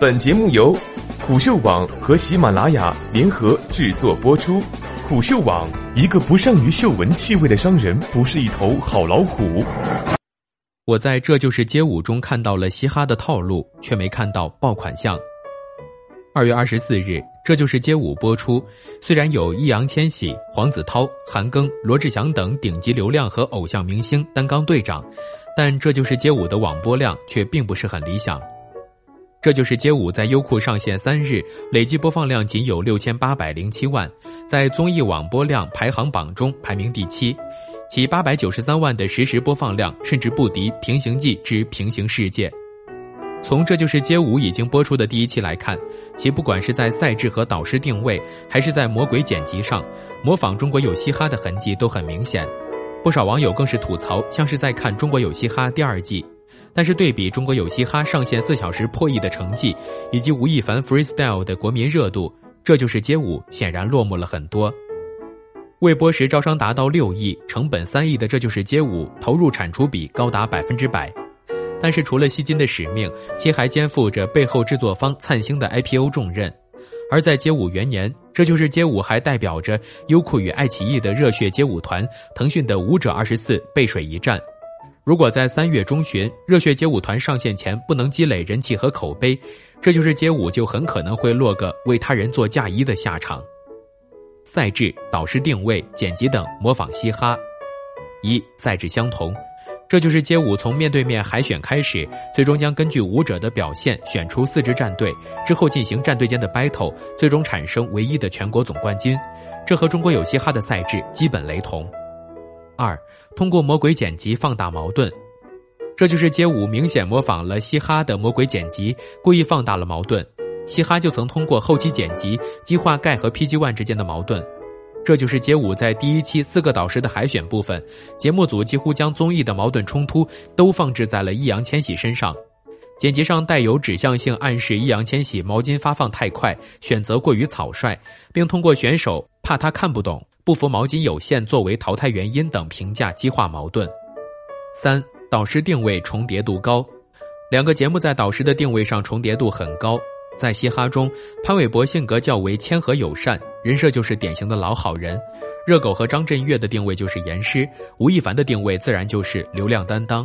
本节目由虎嗅网和喜马拉雅联合制作播出。虎嗅网：一个不善于嗅闻气味的商人，不是一头好老虎。我在这就是街舞中看到了嘻哈的套路，却没看到爆款项。二月二十四日，这就是街舞播出。虽然有易烊千玺、黄子韬、韩庚、罗志祥等顶级流量和偶像明星担纲队长，但这就是街舞的网播量却并不是很理想。这就是街舞在优酷上线三日，累计播放量仅有六千八百零七万，在综艺网播量排行榜中排名第七，其八百九十三万的实时播放量甚至不敌《平行记之平行世界》。从这就是街舞已经播出的第一期来看，其不管是在赛制和导师定位，还是在魔鬼剪辑上，模仿中国有嘻哈的痕迹都很明显。不少网友更是吐槽，像是在看《中国有嘻哈》第二季。但是对比中国有嘻哈上线四小时破亿的成绩，以及吴亦凡 freestyle 的国民热度，这就是街舞显然落寞了很多。未播时招商达到六亿，成本三亿的这就是街舞投入产出比高达百分之百。但是除了吸金的使命，其还肩负着背后制作方灿星的 IPO 重任。而在街舞元年，这就是街舞还代表着优酷与爱奇艺的热血街舞团，腾讯的舞者二十四背水一战。如果在三月中旬热血街舞团上线前不能积累人气和口碑，这就是街舞就很可能会落个为他人做嫁衣的下场。赛制、导师定位、剪辑等模仿嘻哈。一赛制相同，这就是街舞从面对面海选开始，最终将根据舞者的表现选出四支战队，之后进行战队间的 battle，最终产生唯一的全国总冠军。这和中国有嘻哈的赛制基本雷同。二，通过魔鬼剪辑放大矛盾，这就是街舞明显模仿了嘻哈的魔鬼剪辑，故意放大了矛盾。嘻哈就曾通过后期剪辑激化盖和 PG One 之间的矛盾，这就是街舞在第一期四个导师的海选部分，节目组几乎将综艺的矛盾冲突都放置在了易烊千玺身上，剪辑上带有指向性暗示易烊千玺毛巾发放太快，选择过于草率，并通过选手怕他看不懂。不服毛巾有限作为淘汰原因等评价激化矛盾。三导师定位重叠度高，两个节目在导师的定位上重叠度很高。在嘻哈中，潘玮柏性格较为谦和友善，人设就是典型的老好人；热狗和张震岳的定位就是严师，吴亦凡的定位自然就是流量担当。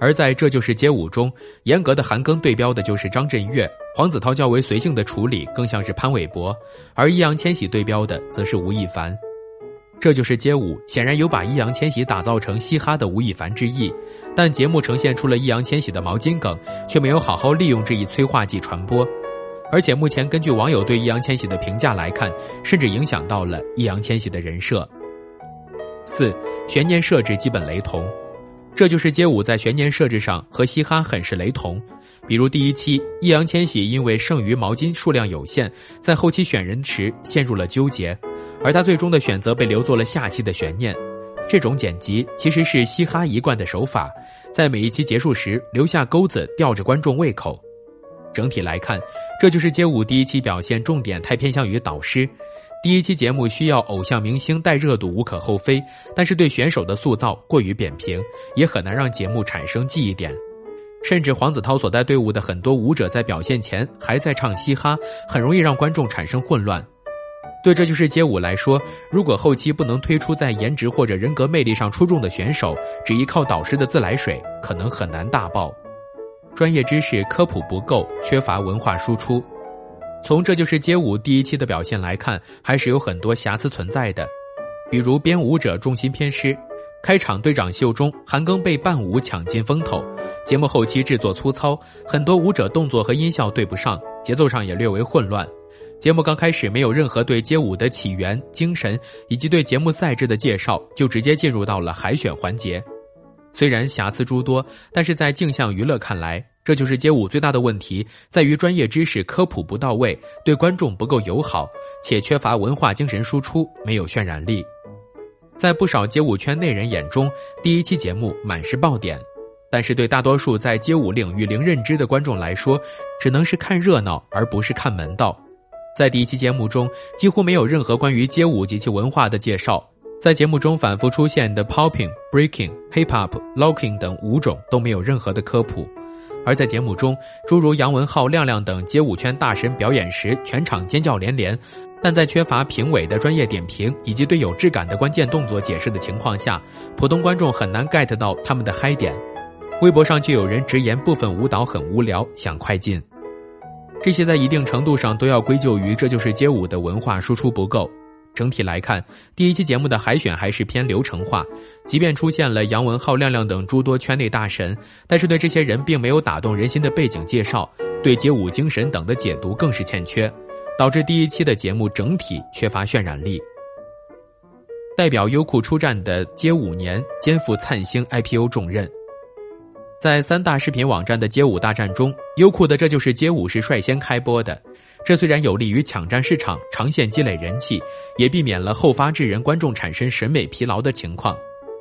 而在这就是街舞中，严格的韩庚对标的就是张震岳，黄子韬较为随性的处理更像是潘玮柏，而易烊千玺对标的则是吴亦凡。这就是街舞，显然有把易烊千玺打造成嘻哈的吴亦凡之意，但节目呈现出了易烊千玺的毛巾梗，却没有好好利用这一催化剂传播。而且目前根据网友对易烊千玺的评价来看，甚至影响到了易烊千玺的人设。四悬念设置基本雷同，这就是街舞在悬念设置上和嘻哈很是雷同。比如第一期，易烊千玺因为剩余毛巾数量有限，在后期选人时陷入了纠结。而他最终的选择被留作了下期的悬念，这种剪辑其实是嘻哈一贯的手法，在每一期结束时留下钩子，吊着观众胃口。整体来看，这就是街舞第一期表现重点太偏向于导师。第一期节目需要偶像明星带热度无可厚非，但是对选手的塑造过于扁平，也很难让节目产生记忆点。甚至黄子韬所带队伍的很多舞者在表现前还在唱嘻哈，很容易让观众产生混乱。对这就是街舞来说，如果后期不能推出在颜值或者人格魅力上出众的选手，只依靠导师的自来水，可能很难大爆。专业知识科普不够，缺乏文化输出。从这就是街舞第一期的表现来看，还是有很多瑕疵存在的。比如编舞者重心偏失，开场队长秀中，韩庚被伴舞抢尽风头。节目后期制作粗糙，很多舞者动作和音效对不上，节奏上也略为混乱。节目刚开始没有任何对街舞的起源、精神以及对节目赛制的介绍，就直接进入到了海选环节。虽然瑕疵诸多，但是在镜像娱乐看来，这就是街舞最大的问题，在于专业知识科普不到位，对观众不够友好，且缺乏文化精神输出，没有渲染力。在不少街舞圈内人眼中，第一期节目满是爆点，但是对大多数在街舞领域零认知的观众来说，只能是看热闹，而不是看门道。在第一期节目中，几乎没有任何关于街舞及其文化的介绍。在节目中反复出现的 popping、breaking、hip hop、locking 等舞种都没有任何的科普。而在节目中，诸如杨文浩、亮亮等街舞圈大神表演时，全场尖叫连连。但在缺乏评委的专业点评以及对有质感的关键动作解释的情况下，普通观众很难 get 到他们的嗨点。微博上就有人直言部分舞蹈很无聊，想快进。这些在一定程度上都要归咎于《这就是街舞》的文化输出不够。整体来看，第一期节目的海选还是偏流程化，即便出现了杨文浩、亮亮等诸多圈内大神，但是对这些人并没有打动人心的背景介绍，对街舞精神等的解读更是欠缺。导致第一期的节目整体缺乏渲染力。代表优酷出战的街舞年肩负灿星 IPO 重任，在三大视频网站的街舞大战中，优酷的《这就是街舞》是率先开播的。这虽然有利于抢占市场、长线积累人气，也避免了后发制人、观众产生审美疲劳的情况，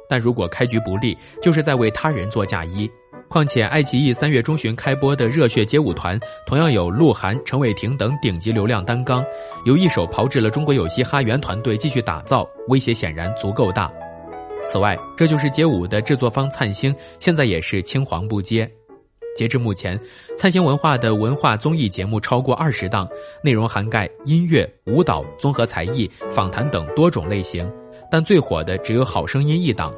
但如果开局不利，就是在为他人做嫁衣。况且，爱奇艺三月中旬开播的《热血街舞团》同样有鹿晗、陈伟霆等顶级流量担纲，由一手炮制了中国有嘻哈原团队继续打造，威胁显然足够大。此外，这就是街舞的制作方灿星，现在也是青黄不接。截至目前，灿星文化的文化综艺节目超过二十档，内容涵盖音乐、舞蹈、综合才艺、访谈等多种类型，但最火的只有《好声音》一档。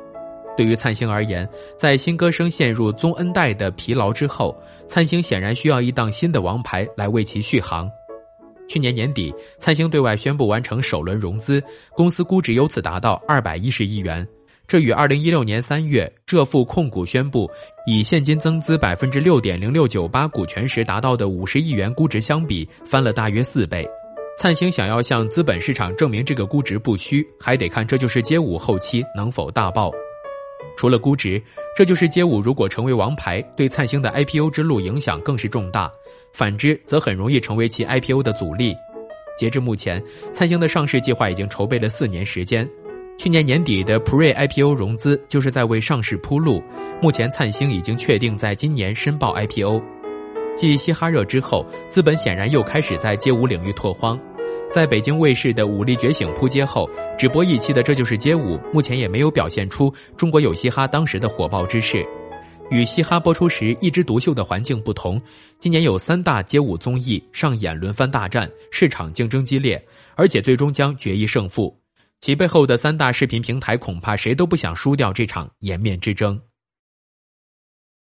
对于灿星而言，在新歌声陷入宗恩代的疲劳之后，灿星显然需要一档新的王牌来为其续航。去年年底，灿星对外宣布完成首轮融资，公司估值由此达到二百一十亿元。这与二零一六年三月浙富控股宣布以现金增资百分之六点零六九八股权时达到的五十亿元估值相比，翻了大约四倍。灿星想要向资本市场证明这个估值不虚，还得看这就是街舞后期能否大爆。除了估值，这就是街舞。如果成为王牌，对灿星的 IPO 之路影响更是重大；反之，则很容易成为其 IPO 的阻力。截至目前，灿星的上市计划已经筹备了四年时间。去年年底的 Pre IPO 融资就是在为上市铺路。目前，灿星已经确定在今年申报 IPO。继嘻哈热之后，资本显然又开始在街舞领域拓荒。在北京卫视的《武力觉醒》扑街后，只播一期的《这就是街舞》目前也没有表现出中国有嘻哈当时的火爆之势。与嘻哈播出时一枝独秀的环境不同，今年有三大街舞综艺上演轮番大战，市场竞争激烈，而且最终将决一胜负。其背后的三大视频平台恐怕谁都不想输掉这场颜面之争。